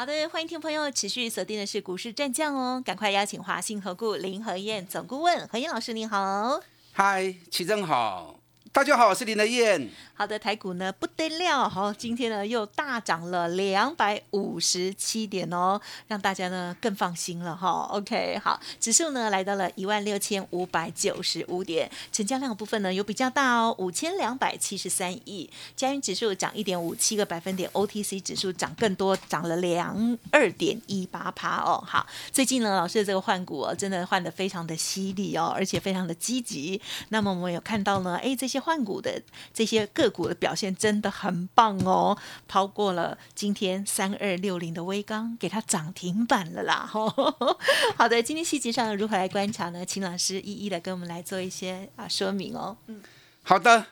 好的，欢迎听众朋友持续锁定的是股市战将哦，赶快邀请华信合顾林和燕总顾问何燕老师，您好。嗨，齐正好。大家好，我是林德燕。好的，台股呢不得了，好，今天呢又大涨了两百五十七点哦，让大家呢更放心了哈。OK，好，指数呢来到了一万六千五百九十五点，成交量部分呢有比较大哦，五千两百七十三亿。加元指数涨一点五七个百分点，OTC 指数涨更多，涨了两二点一八趴哦。好，最近呢老师的这个换股哦，真的换的非常的犀利哦，而且非常的积极。那么我们有看到呢，哎这些。换股的这些个股的表现真的很棒哦，超过了今天三二六零的微钢，给它涨停板了啦！好的，今天细节上如何来观察呢？请老师一一的跟我们来做一些啊说明哦。嗯，好的，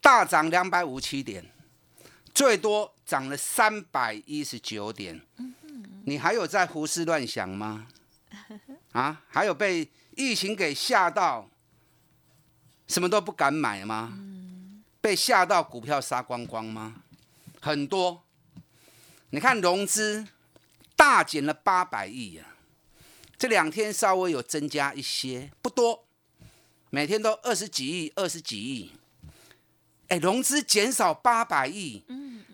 大涨两百五七点，最多涨了三百一十九点。嗯你还有在胡思乱想吗？啊，还有被疫情给吓到？什么都不敢买吗？被吓到股票杀光光吗？很多，你看融资大减了八百亿呀，这两天稍微有增加一些，不多，每天都二十几亿、二十几亿。哎，融资减少八百亿，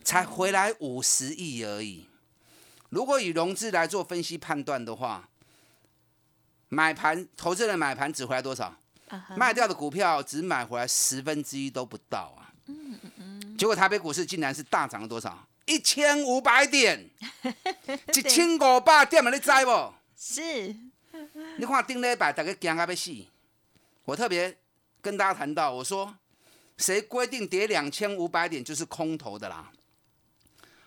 才回来五十亿而已。如果以融资来做分析判断的话，买盘投资人买盘只回来多少？卖掉的股票只买回来十分之一都不到啊！嗯嗯嗯，结果台北股市竟然是大涨了多少？一千五百点，一千五百点嘛，你知不？是。你看顶礼拜大家惊到要死，我特别跟大家谈到，我说谁规定跌两千五百点就是空头的啦？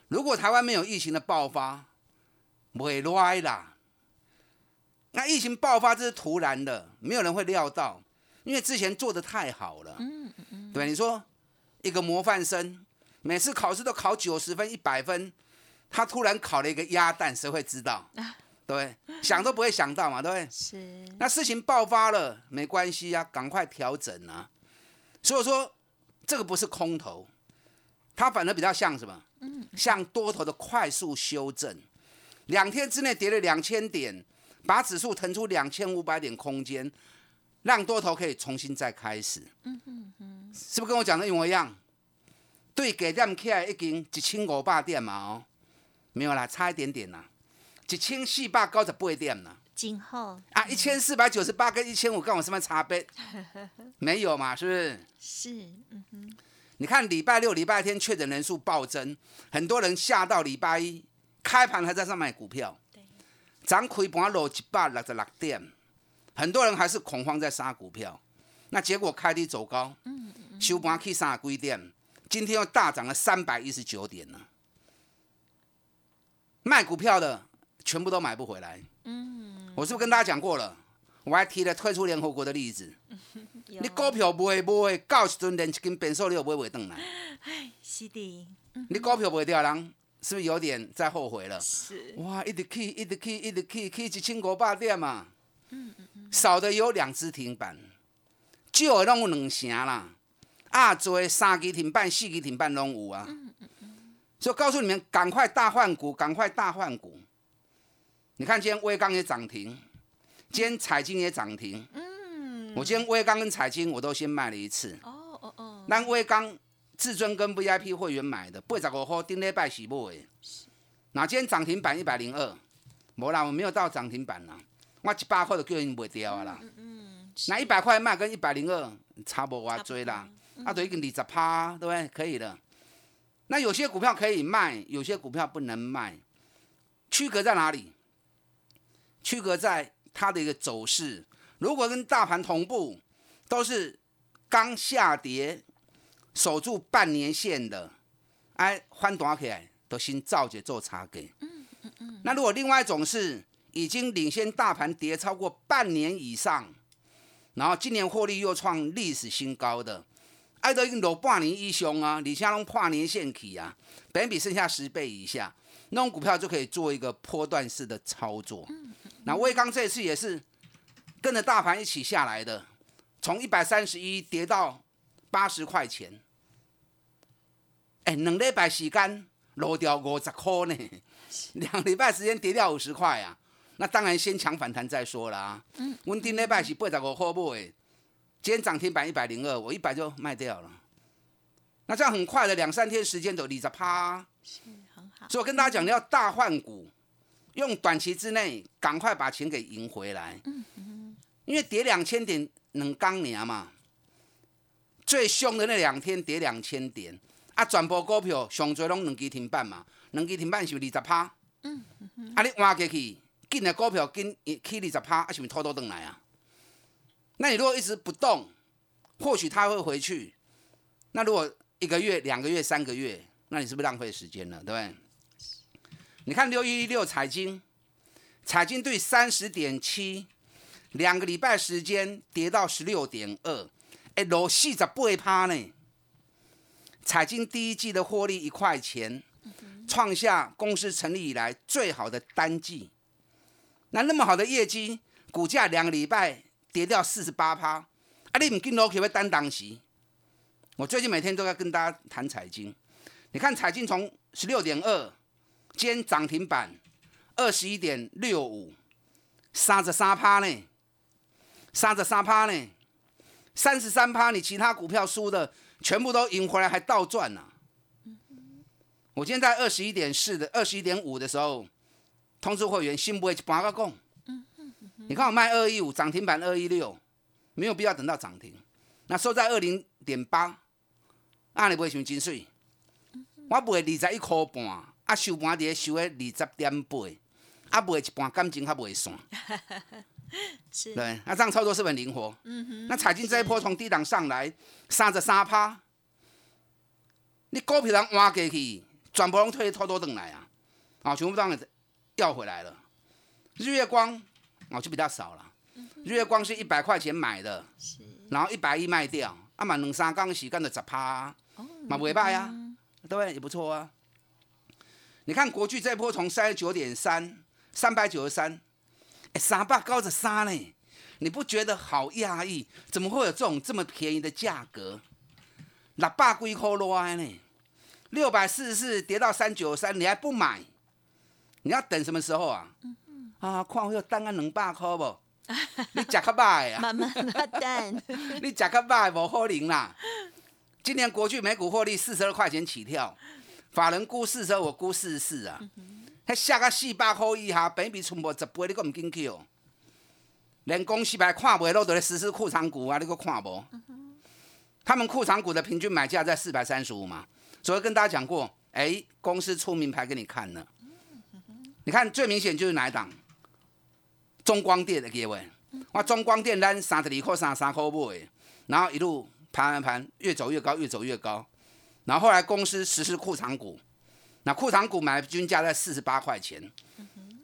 如果台湾没有疫情的爆发，不会赖啦。那疫情爆发这是突然的，没有人会料到。因为之前做的太好了，嗯嗯对，你说一个模范生，每次考试都考九十分、一百分，他突然考了一个鸭蛋，谁会知道？对，想都不会想到嘛，对不对？是。那事情爆发了，没关系啊，赶快调整啊。所以说，这个不是空头，它反而比较像什么？嗯，像多头的快速修正，两天之内跌了两千点，把指数腾出两千五百点空间。让多头可以重新再开始，嗯嗯嗯，是不是跟我讲的一模一样？对，给点起来已经一千五百点嘛哦，没有啦，差一点点啦，一千四百九十八点啦。今后啊，一千四百九十八跟一千五跟我什么差别？没有嘛，是不是？是，嗯哼。你看礼拜六、礼拜天确诊人数暴增，很多人下到礼拜一开盘还在上买股票，对，涨开盘落一百六十六点。很多人还是恐慌在杀股票，那结果开低走高，嗯收盘去三几点，今天又大涨了三百一十九点呢。卖股票的全部都买不回来。嗯，我是不是跟大家讲过了？我还提了退出联合国的例子。你股票卖卖，到时阵连一根变数你都买不回来。哎，是的。你股票卖掉人，是不是有点在后悔了？是。哇，一直去，一直去，一直去，去一千五百点嘛。嗯嗯。少的有两只停板，就拢有两成啦。啊，做三支停板、四支停板拢有啊。所以告诉你们，赶快大换股，赶快大换股。你看今天威钢也涨停，今天彩金也涨停。嗯。我今天威钢跟彩金我都先卖了一次。哦哦哦。那威钢至尊跟 VIP 会员买的，八十五号顶礼拜洗不诶。那今天涨停板一百零二，无啦，我没有到涨停板啦。我一百块就叫人卖掉啊啦，那一百块卖跟一百零二差不多追啦，啊，都已经二十趴，对不对？可以的。那有些股票可以卖，有些股票不能卖，区隔在哪里？区隔在它的一个走势。如果跟大盘同步，都是刚下跌，守住半年线的，哎，翻短起来都先照着做差价。嗯嗯嗯。那如果另外一种是，已经领先大盘跌超过半年以上，然后今年获利又创历史新高的，爱都已经落半年以上啊，而且拢破年线起啊，本比剩下十倍以下，那种股票就可以做一个波段式的操作。那威刚这次也是跟着大盘一起下来的，从一百三十一跌到八十块钱，哎，两礼拜时间落掉五十块呢，两礼拜时间跌掉五十块啊。那当然先抢反弹再说啦。嗯，温丁那拜是八十五块买，今天涨停板一百零二，我一百就卖掉了。那这样很快的两三天时间都离着趴，是很好。所以我跟大家讲，你要大换股，用短期之内赶快把钱给赢回来。嗯嗯。因为跌两千点能刚年嘛，最凶的那两天跌两千点，啊，全部股票上最拢两支停板嘛，两支停板是二十趴。嗯嗯。啊，你换过去。进的股票跟起二十趴，啊，是咪偷偷等来啊？那你如果一直不动，或许他会回去。那如果一个月、两个月、三个月，那你是不是浪费时间了？对不对？你看六一六彩金，彩金对三十点七，两个礼拜时间跌到十六点二，哎，落四十八趴呢。彩金第一季的获利一块钱，创下公司成立以来最好的单季。那那么好的业绩，股价两个礼拜跌掉四十八趴，啊，你唔跟落去会担当时？我最近每天都在跟大家谈财经，你看财经从十六点二，今天涨停板二十一点六五，三十三趴呢，三十三趴呢，三十三趴，你其他股票输的全部都赢回来，还倒赚呢。我今天在二十一点四的二十一点五的时候。通知会员，新不会一半个讲。你看我卖二一五涨停板二一六，没有必要等到涨停。那收在二零点八，那你不会想真水？我卖二十一块半，啊收盘伫收喺二十点八，啊卖一半感情还袂散。是。对，那这样操作是不是很灵活？嗯哼。那彩金这一波从低档上来三十三趴，你股票人换过去，全部拢退偷偷转来啊！啊，全部当然。调回来了，日月光哦就比较少了。日月光是一百块钱买的，然后一百一卖掉，啊嘛两三缸洗干的十趴，嘛不歹呀，对不对？也不错啊。你看国巨这波从三十九点三，三百九十三，哎三百高着三呢，你不觉得好压抑？怎么会有这种这么便宜的价格？六百几块落来呢？六百四十四跌到三九三，你还不买？你要等什么时候啊？啊，看我有等啊两百块不？你食较歹啊？慢慢的等。你食较歹无可能啦。今年国巨每股获利四十二块钱起跳，法人估四十二，我估四十四啊。还下个四百块以下，本比全部十倍，你阁唔进去哦？连公司牌看袂落，都来实施库藏股啊！你阁看无？他们库藏股的平均买价在四百三十五嘛。昨天跟大家讲过，哎，公司出名牌给你看了。你看最明显就是哪一档？中光电的各位，哇，中光电单三十二块三三块买，然后一路盘盘盘，越走越高，越走越高。然后后来公司实施库藏股，那库藏股买均价在四十八块钱，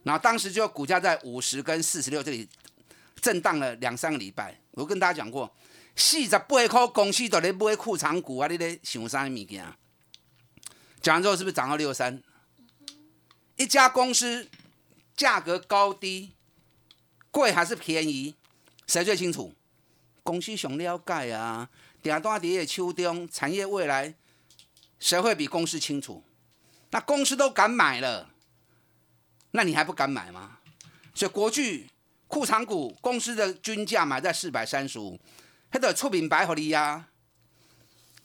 然后当时就股价在五十跟四十六这里震荡了两三个礼拜。我跟大家讲过，四十八块公司都在买库藏股啊，你在想啥物件？讲完之后是不是涨到六十三？一家公司价格高低贵还是便宜，谁最清楚？公司想了解啊！顶端底的秋冬产业未来，谁会比公司清楚？那公司都敢买了，那你还不敢买吗？所以国巨库藏股公司的均价买在四百三十五，它的出品白合理呀。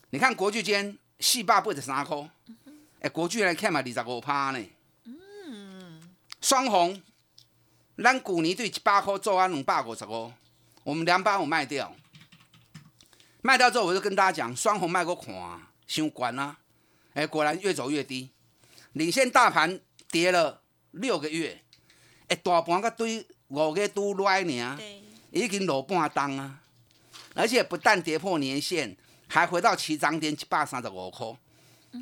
你看国巨间四百八十三块，哎，国巨来看嘛，二十五趴呢。双红，咱去年对一百块做完两百五十五，我们两百五卖掉，卖掉之后我就跟大家讲，双红卖个看，伤关啊！哎，果然越走越低，领先大盘跌了六个月，哎，大盘个对五个都来呢，已经落半档啊！而且不但跌破年线，还回到起涨点一百三十五块。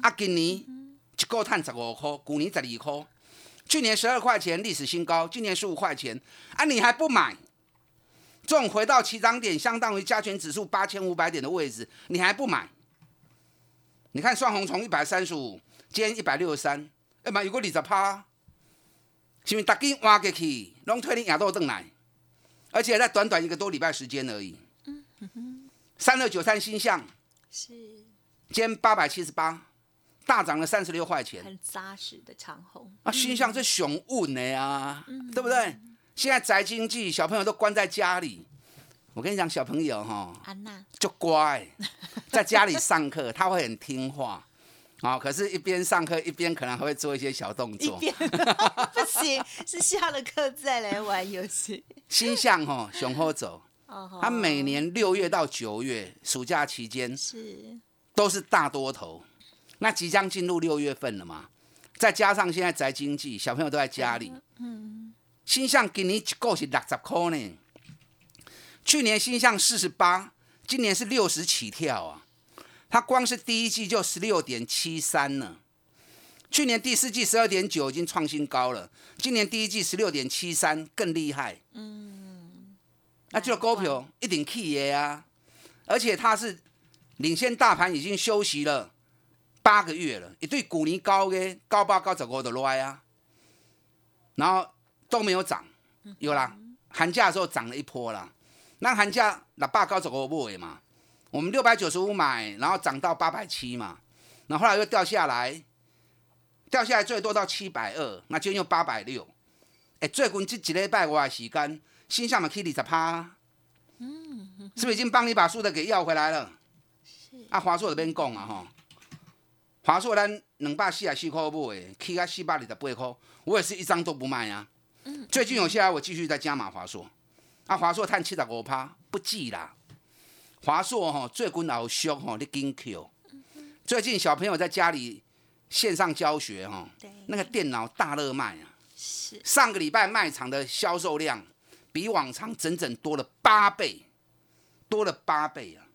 啊，今年一个赚十五块，去年十二块。去年十二块钱历史新高，今年十五块钱啊！你还不买？这种回到起涨点，相当于加权指数八千五百点的位置，你还不买？你看双红从一百三十五，今天一百六十三，哎妈，有个二十趴，是不是？大金挖过去，拢推你亚豆邓来，而且在短短一个多礼拜时间而已。三六九三新项是，今天八百七十八，大涨了三十六块钱，很扎实的长虹啊！新项是雄稳的呀，对不对？现在宅经济，小朋友都关在家里。我跟你讲，小朋友哈，安娜就乖，在家里上课，他会很听话。啊，可是，一边上课一边可能还会做一些小动作。不行，是下了课再来玩游戏。新向哈，雄厚走。他每年六月到九月暑假期间是都是大多头。那即将进入六月份了嘛？再加上现在宅经济，小朋友都在家里。嗯。新向今年一个是六十块呢，去年新向四十八，今年是六十起跳啊！它光是第一季就十六点七三呢，去年第四季十二点九已经创新高了，今年第一季十六点七三更厉害。嗯，那这个股票一定起的啊！而且它是领先大盘已经休息了八个月了，一对股年高的高八高十五的来啊，然后。都没有涨，有啦，寒假的时候涨了一波啦。那寒假那八高走过不尾嘛？我们六百九十五买，然后涨到八百七嘛，然后后来又掉下来，掉下来最多到七百二，那今天又八百六。哎，最近这几礼拜我时间，新向嘛去二十趴，嗯，是不是已经帮你把输的给要回来了？是。啊，华硕这边讲啊哈，华硕咱两百四十四块买，去到四百二十八块，我也是一张都不卖啊。最近有些来，我继续在加码华硕。啊，华硕碳七十五趴不记啦。华硕哈最近老凶哈，你跟 Q。最近小朋友在家里线上教学哈，那个电脑大热卖啊。是。上个礼拜卖场的销售量比往常整整多了八倍，多了八倍啊。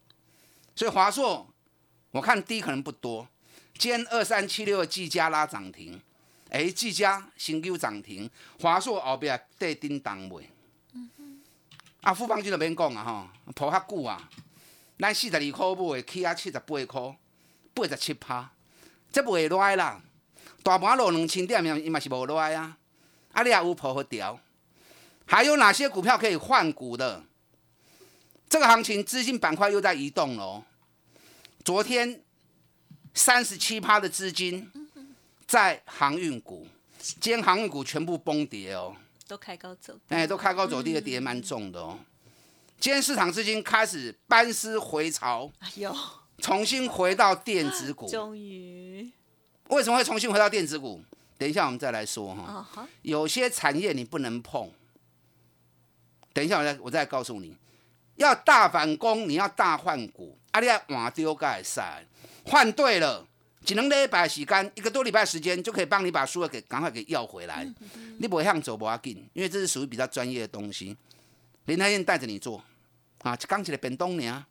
所以华硕我看低可能不多。今天二三七六的技嘉拉涨停。哎，技嘉新旧涨停，华硕后边带叮当位。啊，富邦就那边讲啊，吼，抱较久啊，咱四十二块买，起啊七十八块，八十七趴，这袂赖啦。大盘落两千点，伊嘛是无赖啊。啊，你也有抱好调。还有哪些股票可以换股的？这个行情资金板块又在移动了。昨天三十七趴的资金。在航运股，今天航运股全部崩跌哦，都开高走，哎，都开高走低的跌蛮重的哦。今天市场资金开始班师回朝，哎呦，重新回到电子股，终于，为什么会重新回到电子股？等一下我们再来说哈。有些产业你不能碰，等一下我再我再告诉你，要大反攻，你要大换股，啊，你要换丢盖赛，换对了。一两礼拜时间，一个多礼拜时间就可以帮你把书给赶快给要回来。你不会向走不要紧，因为这是属于比较专业的东西。林太燕带着你做，啊，刚起来变东年，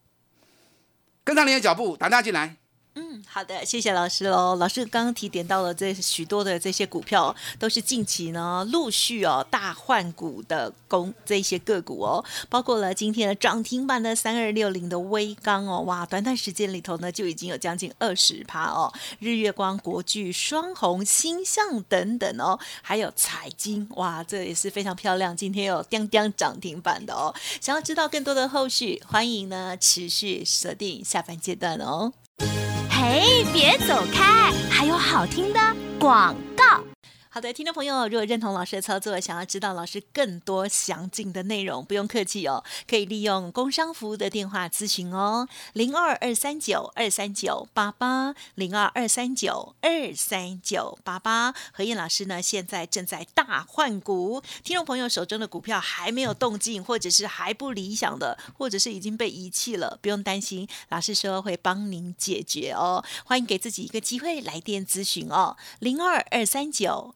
跟上你的脚步，打电话进来。嗯，好的，谢谢老师喽。老师刚刚提点到了这许多的这些股票，都是近期呢陆续哦大换股的公这些个股哦，包括了今天的涨停板的三二六零的微钢哦，哇，短短时间里头呢就已经有将近二十趴哦。日月光、国巨、双红、星象等等哦，还有彩金，哇，这也是非常漂亮，今天有叮叮涨停板的哦。想要知道更多的后续，欢迎呢持续锁定下半阶段哦。嘿，别走开！还有好听的广。好的，听众朋友，如果认同老师的操作，想要知道老师更多详尽的内容，不用客气哦，可以利用工商服务的电话咨询哦，零二二三九二三九八八，零二二三九二三九八八。何燕老师呢，现在正在大换股，听众朋友手中的股票还没有动静，或者是还不理想的，或者是已经被遗弃了，不用担心，老师说会帮您解决哦。欢迎给自己一个机会来电咨询哦，零二二三九。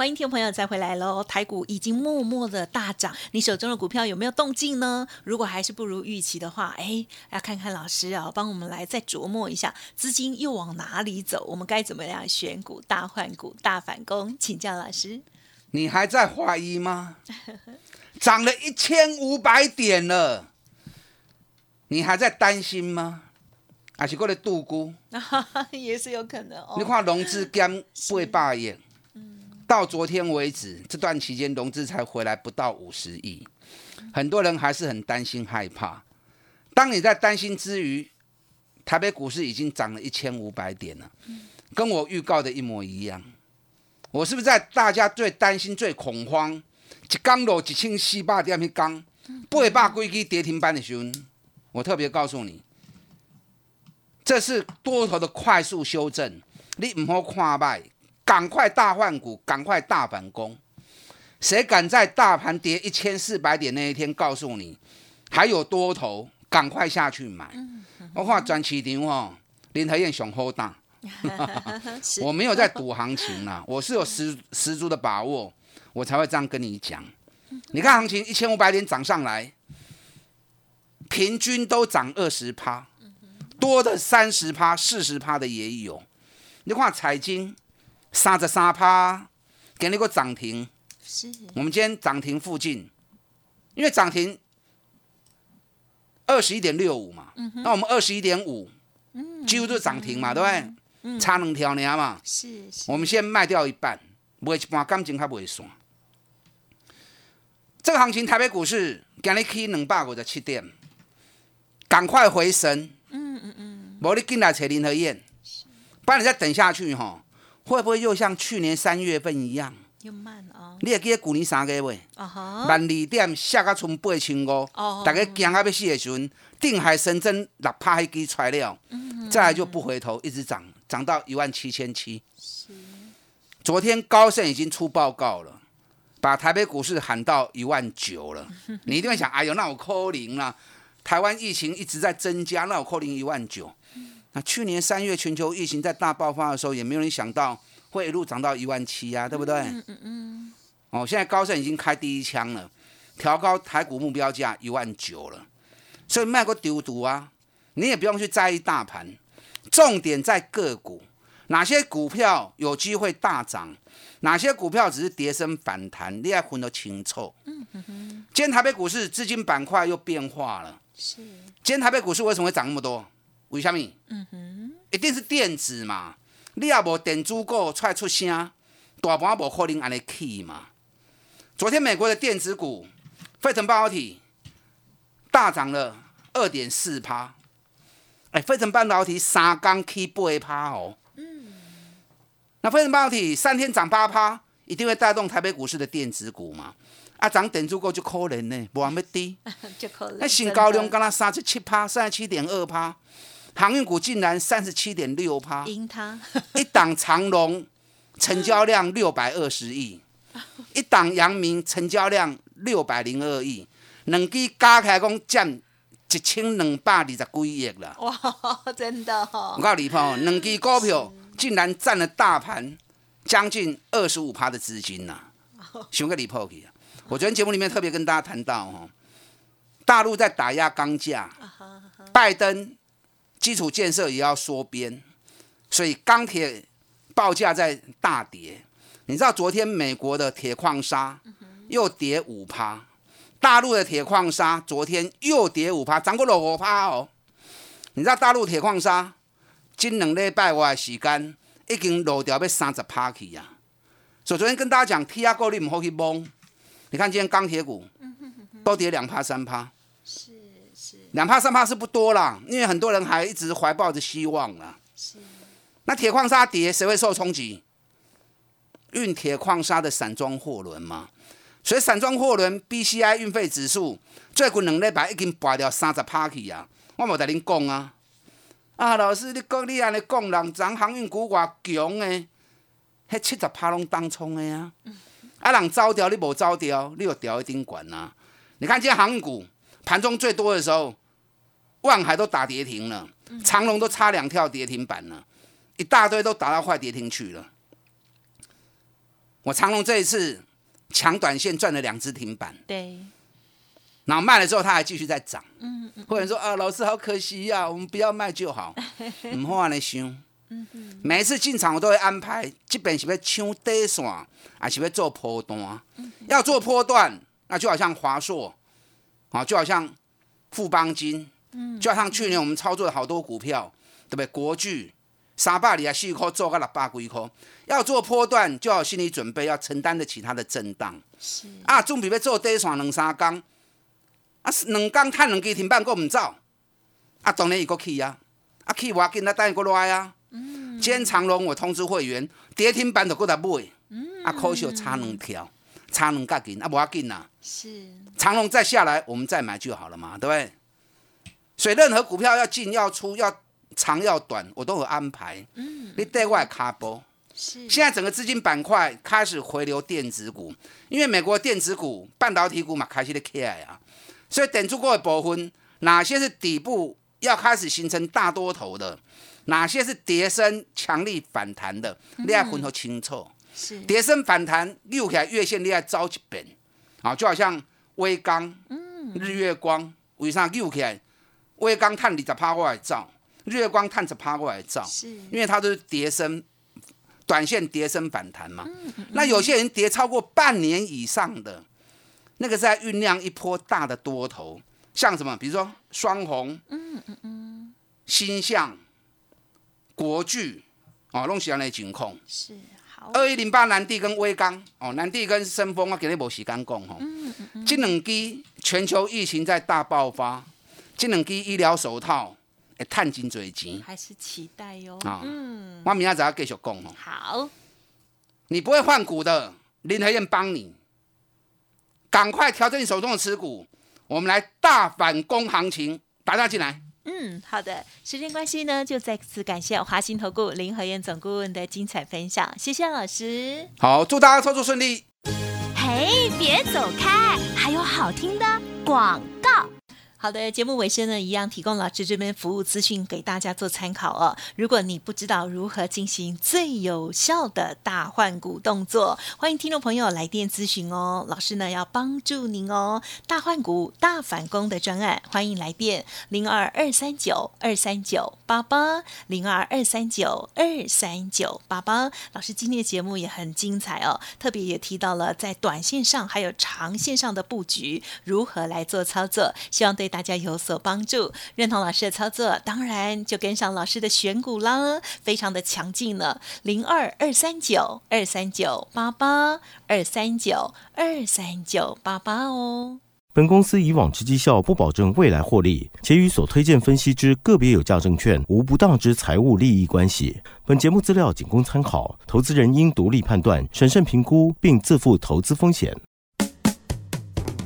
欢迎听众朋友再回来喽！台股已经默默的大涨，你手中的股票有没有动静呢？如果还是不如预期的话，哎，要看看老师啊，帮我们来再琢磨一下，资金又往哪里走？我们该怎么样选股、大换股、大反攻？请教老师。你还在怀疑吗？涨了一千五百点了，你还在担心吗？还是过来度估？也是有可能哦。你看融资减八百亿。到昨天为止，这段期间融资才回来不到五十亿，很多人还是很担心害怕。当你在担心之余，台北股市已经涨了一千五百点了，跟我预告的一模一样。我是不是在大家最担心、最恐慌，一刚落一千四百点去刚八百几支跌停板的时候，我特别告诉你，这是多头的快速修正，你唔好看卖。赶快大换股，赶快大反攻！谁敢在大盘跌一千四百点那一天告诉你还有多头，赶快下去买！我话转期场哦，林和燕雄好大，我没有在赌行情啦，我是有十十足的把握，我才会这样跟你讲。你看行情一千五百点涨上来，平均都涨二十趴，多的三十趴、四十趴的也有。你看财经。三十三趴，给你个涨停。是。我们今天涨停附近，因为涨停二十一点六五嘛，那我们二十一点五，几乎都是涨停嘛，对不对？差两条呢嘛。是。我们先卖掉一半，卖一半感情还袂算。这个行情，台北股市今日起两百五十七点，赶快回神。嗯嗯嗯。无你进来找林和燕，不然你再等下去哈。会不会又像去年三月份一样？又慢哦！你会记得去年三月未？万二点下个剩八千五，大家惊啊要死的时阵，定海神针六拍迄支出来了，再来就不回头，一直涨，涨到一万七千七。昨天高盛已经出报告了，把台北股市喊到一万九了。你一定会想，哎呦，那我扣零了。台湾疫情一直在增加，那我扣零一万九。那去年三月全球疫情在大爆发的时候，也没有人想到会一路涨到一万七呀，对不对？嗯嗯嗯。哦，现在高盛已经开第一枪了，调高台股目标价一万九了，所以卖个丢毒啊！你也不用去在意大盘，重点在个股，哪些股票有机会大涨，哪些股票只是跌升反弹，你要分得清楚。嗯哼哼。今天台北股市资金板块又变化了。是。今天台北股市为什么会涨那么多？为什么？嗯哼，一定是电子嘛。你也无电子股出来出声，大盘无可能安尼起嘛。昨天美国的电子股，费城半导体大涨了二点四趴。哎，费城半导体三刚起八趴哦。嗯。那费城半导体三天涨八趴，一定会带动台北股市的电子股嘛？啊，涨电子股就可怜呢，无那么低。就可能。那新高量刚刚三十七趴，三十七点二趴。航运股竟然三十七点六趴，赢它一档长龙成交量六百二十亿，一档阳明成交量六百零二亿，两支加起来讲占一千两百二十几亿了。哇，真的哦！我告诉你哦，两支股票竟然占了大盘将近二十五趴的资金呐，想个离谱去啊！我昨天节目里面特别跟大家谈到哦，大陆在打压钢价，拜登。基础建设也要缩编，所以钢铁报价在大跌。你知道昨天美国的铁矿砂又跌五趴，大陆的铁矿砂昨天又跌五趴，涨过了五趴哦。你知道大陆铁矿砂近两礼拜我时间已经落掉要三十趴去呀。所以昨天跟大家讲，T R 股你唔好去摸。你看今天钢铁股都跌两趴三趴，是是，两帕三帕是不多啦，因为很多人还一直怀抱着希望啦。是，那铁矿砂跌，谁会受冲击？运铁矿砂的散装货轮嘛。所以散装货轮 B C I 运费指数最近两礼拜已经拔掉三十趴去啊！我冇同恁讲啊，啊老师，你讲你安尼讲，人咱航运股偌强诶，迄七十趴拢当冲诶啊！啊人走掉你无走掉，你又掉一定管啊！你看今天航运股盘中最多的时候，万海都打跌停了，长隆都差两跳跌停板了，一大堆都打到快跌停去了。我长隆这一次。抢短线赚了两只停板，对，然后卖了之后，它还继续在涨。嗯嗯，或者说啊，老师好可惜呀，我们不要卖就好。唔好安尼想。嗯嗯，每一次进场我都会安排，基本是要抢底线，还是要做波段。要做波段，那就好像华硕，啊，就好像富邦金，嗯，就好像去年我们操作了好多股票，对不对？国巨。三百里啊，四块做个六百几块，要做波段就要心理准备，要承担得起它的震荡。是啊，总比要做短线两三工，啊，两工赚两支停板，够唔走？啊，当然伊个去啊，啊去我紧，那等伊个来啊。嗯。今天长隆我通知会员，跌停板就搁来买。嗯。啊，可惜差两条，差两角紧，啊，无要紧呐。是。长隆再下来，我们再买就好了嘛，对不对？所以任何股票要进要出要。长要短，我都有安排。嗯，你对外卡波是。现在整个资金板块开始回流电子股，因为美国电子股、半导体股嘛开始的起来啊，所以等住过的部分，哪些是底部要开始形成大多头的，哪些是跌升强力反弹的，你要分得清楚。是。跌升反弹溜起来月线，你要招一遍。啊，就好像微钢、嗯，日月光，为啥溜起来？微钢探你十趴过来造。月光探着趴过来照，是，因为它都是叠升，短线叠升反弹嘛。那有些人跌超过半年以上的，那个在酝酿一波大的多头，像什么？比如说双红，嗯嗯嗯，星象、国巨，哦，弄起来那情况。是好。二一零八南地跟威刚，哦，南地跟深丰，我给你无时间讲吼。嗯嗯嗯。这两支全球疫情在大爆发，这两支医疗手套。探金嘴钱，还是期待哟。啊，嗯，我明仔要继续讲哦。好，你不会换股的，林和燕帮你，赶快调整你手中的持股，我们来大反攻行情，打打进来。嗯，好的，时间关系呢，就再次感谢华兴投顾林和燕总顾问的精彩分享，谢谢老师。好，祝大家操作顺利。嘿，别走开，还有好听的广告。好的，节目尾声呢，一样提供老师这边服务资讯给大家做参考哦。如果你不知道如何进行最有效的大换股动作，欢迎听众朋友来电咨询哦。老师呢要帮助您哦，大换股、大反攻的专案，欢迎来电零二二三九二三九八八零二二三九二三九八八。老师今天的节目也很精彩哦，特别也提到了在短线上还有长线上的布局如何来做操作，希望对。大家有所帮助，认同老师的操作，当然就跟上老师的选股啦，非常的强劲了。零二二三九二三九八八二三九二三九八八哦。本公司以往之绩效不保证未来获利，且与所推荐分析之个别有价证券无不当之财务利益关系。本节目资料仅供参考，投资人应独立判断、审慎评估，并自负投资风险。